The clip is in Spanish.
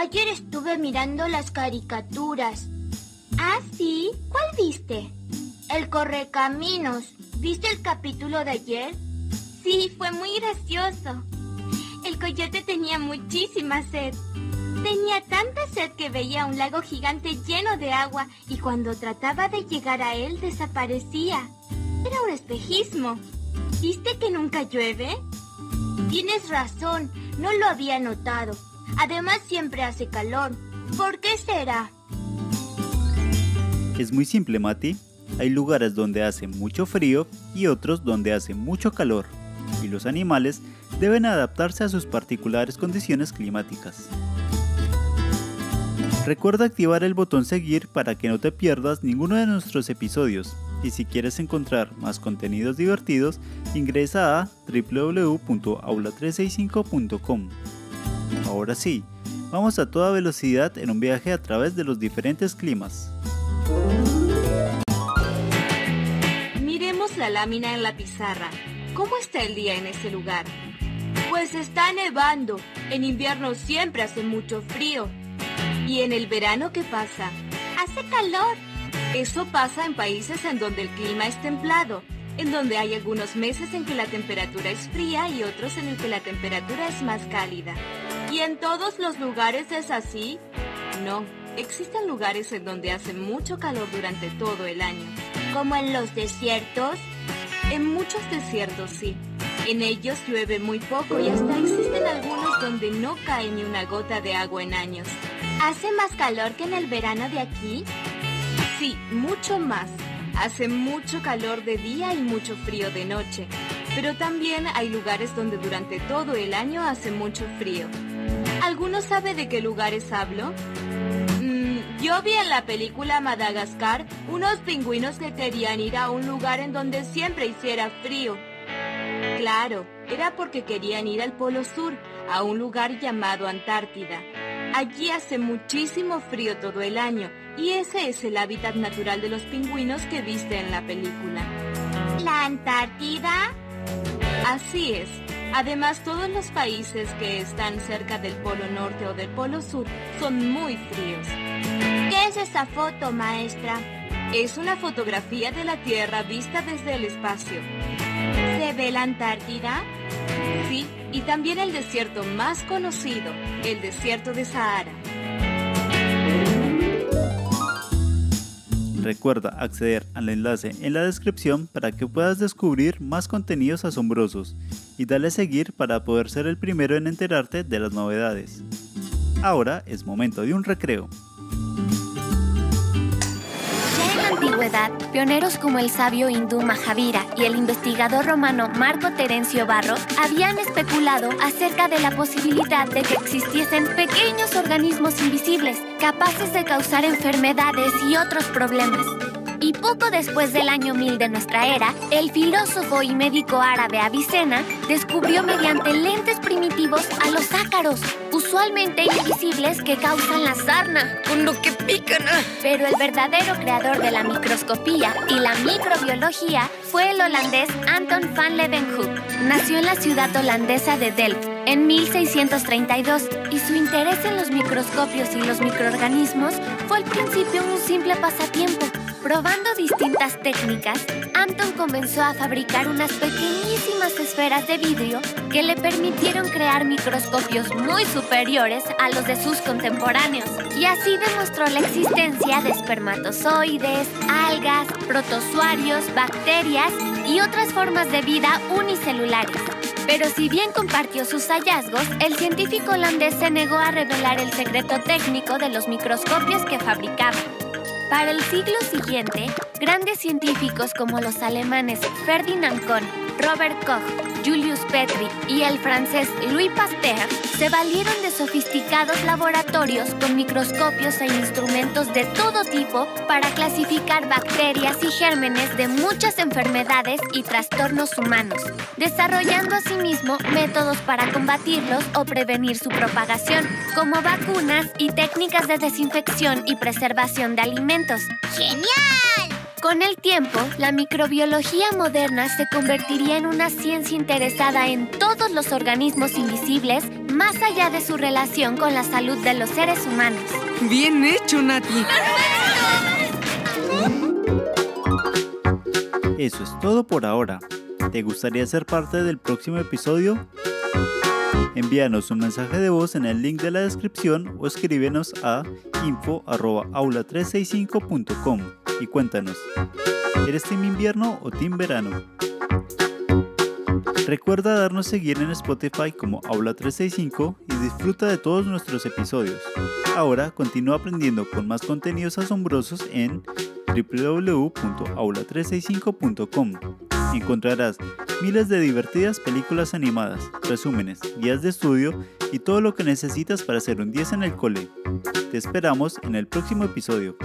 Ayer estuve mirando las caricaturas. ¿Ah, sí? ¿Cuál viste? El Correcaminos. ¿Viste el capítulo de ayer? Sí, fue muy gracioso. El coyote tenía muchísima sed. Tenía tanta sed que veía un lago gigante lleno de agua y cuando trataba de llegar a él desaparecía. Era un espejismo. ¿Viste que nunca llueve? Tienes razón, no lo había notado. Además siempre hace calor. ¿Por qué será? Es muy simple, Mati. Hay lugares donde hace mucho frío y otros donde hace mucho calor. Y los animales deben adaptarse a sus particulares condiciones climáticas. Recuerda activar el botón seguir para que no te pierdas ninguno de nuestros episodios. Y si quieres encontrar más contenidos divertidos, ingresa a www.aula365.com. Ahora sí, vamos a toda velocidad en un viaje a través de los diferentes climas. Miremos la lámina en la pizarra. ¿Cómo está el día en ese lugar? Pues está nevando. En invierno siempre hace mucho frío. ¿Y en el verano qué pasa? Hace calor. Eso pasa en países en donde el clima es templado, en donde hay algunos meses en que la temperatura es fría y otros en el que la temperatura es más cálida. ¿Y en todos los lugares es así? No, existen lugares en donde hace mucho calor durante todo el año. ¿Como en los desiertos? En muchos desiertos sí. En ellos llueve muy poco y hasta existen algunos donde no cae ni una gota de agua en años. ¿Hace más calor que en el verano de aquí? Sí, mucho más. Hace mucho calor de día y mucho frío de noche. Pero también hay lugares donde durante todo el año hace mucho frío. ¿Alguno sabe de qué lugares hablo? Mm, yo vi en la película Madagascar unos pingüinos que querían ir a un lugar en donde siempre hiciera frío. Claro, era porque querían ir al Polo Sur, a un lugar llamado Antártida. Allí hace muchísimo frío todo el año y ese es el hábitat natural de los pingüinos que viste en la película. ¿La Antártida? Así es. Además, todos los países que están cerca del Polo Norte o del Polo Sur son muy fríos. ¿Qué es esa foto, maestra? Es una fotografía de la Tierra vista desde el espacio. ¿Se ve la Antártida? Sí, y también el desierto más conocido, el desierto de Sahara. Recuerda acceder al enlace en la descripción para que puedas descubrir más contenidos asombrosos y dale a seguir para poder ser el primero en enterarte de las novedades. Ahora es momento de un recreo. antigüedad, pioneros como el sabio hindú Mahavira y el investigador romano Marco Terencio Barro habían especulado acerca de la posibilidad de que existiesen pequeños organismos invisibles capaces de causar enfermedades y otros problemas. Y poco después del año 1000 de nuestra era, el filósofo y médico árabe Avicena descubrió mediante lentes primitivos a los ácaros, usualmente invisibles que causan la sarna, con lo que pican. Pero el verdadero creador de la microscopía y la microbiología fue el holandés Anton van Leeuwenhoek. Nació en la ciudad holandesa de Delft en 1632 y su interés en los microscopios y los microorganismos fue al principio un simple pasatiempo. Probando distintas técnicas, Anton comenzó a fabricar unas pequeñísimas esferas de vidrio que le permitieron crear microscopios muy superiores a los de sus contemporáneos. Y así demostró la existencia de espermatozoides, algas, protozoarios, bacterias y otras formas de vida unicelulares. Pero si bien compartió sus hallazgos, el científico holandés se negó a revelar el secreto técnico de los microscopios que fabricaba. Para el siglo siguiente, grandes científicos como los alemanes Ferdinand Kohn, Robert Koch, Julius Petri y el francés Louis Pasteur se valieron de sofisticados laboratorios con microscopios e instrumentos de todo tipo para clasificar bacterias y gérmenes de muchas enfermedades y trastornos humanos, desarrollando asimismo métodos para combatirlos o prevenir su propagación, como vacunas y técnicas de desinfección y preservación de alimentos. ¡Genial! Con el tiempo, la microbiología moderna se convertiría en una ciencia interesada en todos los organismos invisibles más allá de su relación con la salud de los seres humanos. Bien hecho, Nati. Eso es todo por ahora. ¿Te gustaría ser parte del próximo episodio? Envíanos un mensaje de voz en el link de la descripción o escríbenos a info.aula365.com y cuéntanos, ¿eres team invierno o team verano? Recuerda darnos seguir en Spotify como Aula365 y disfruta de todos nuestros episodios. Ahora continúa aprendiendo con más contenidos asombrosos en www.aula365.com. Encontrarás miles de divertidas películas animadas, resúmenes, guías de estudio y todo lo que necesitas para hacer un 10 en el cole. Te esperamos en el próximo episodio.